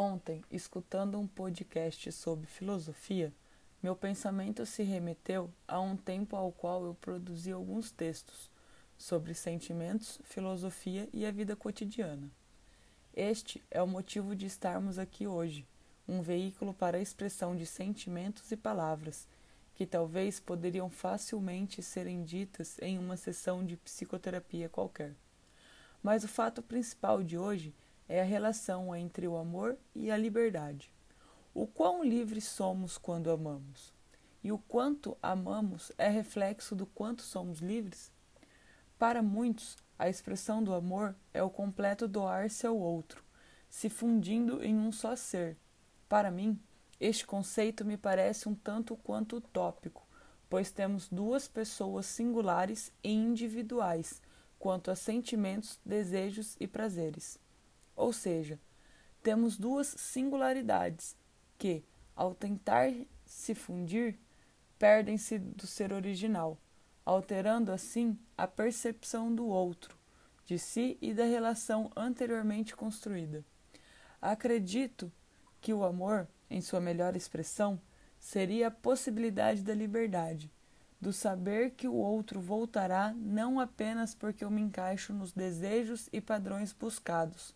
Ontem, escutando um podcast sobre filosofia, meu pensamento se remeteu a um tempo ao qual eu produzi alguns textos sobre sentimentos, filosofia e a vida cotidiana. Este é o motivo de estarmos aqui hoje, um veículo para a expressão de sentimentos e palavras que talvez poderiam facilmente serem ditas em uma sessão de psicoterapia qualquer. Mas o fato principal de hoje é a relação entre o amor e a liberdade. O quão livres somos quando amamos? E o quanto amamos é reflexo do quanto somos livres? Para muitos, a expressão do amor é o completo doar-se ao outro, se fundindo em um só ser. Para mim, este conceito me parece um tanto quanto utópico, pois temos duas pessoas singulares e individuais quanto a sentimentos, desejos e prazeres. Ou seja, temos duas singularidades que, ao tentar se fundir, perdem-se do ser original, alterando assim a percepção do outro, de si e da relação anteriormente construída. Acredito que o amor, em sua melhor expressão, seria a possibilidade da liberdade, do saber que o outro voltará não apenas porque eu me encaixo nos desejos e padrões buscados,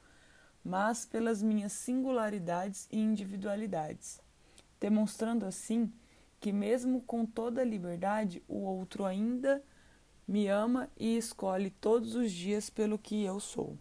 mas pelas minhas singularidades e individualidades, demonstrando assim que, mesmo com toda liberdade, o outro ainda me ama e escolhe todos os dias pelo que eu sou.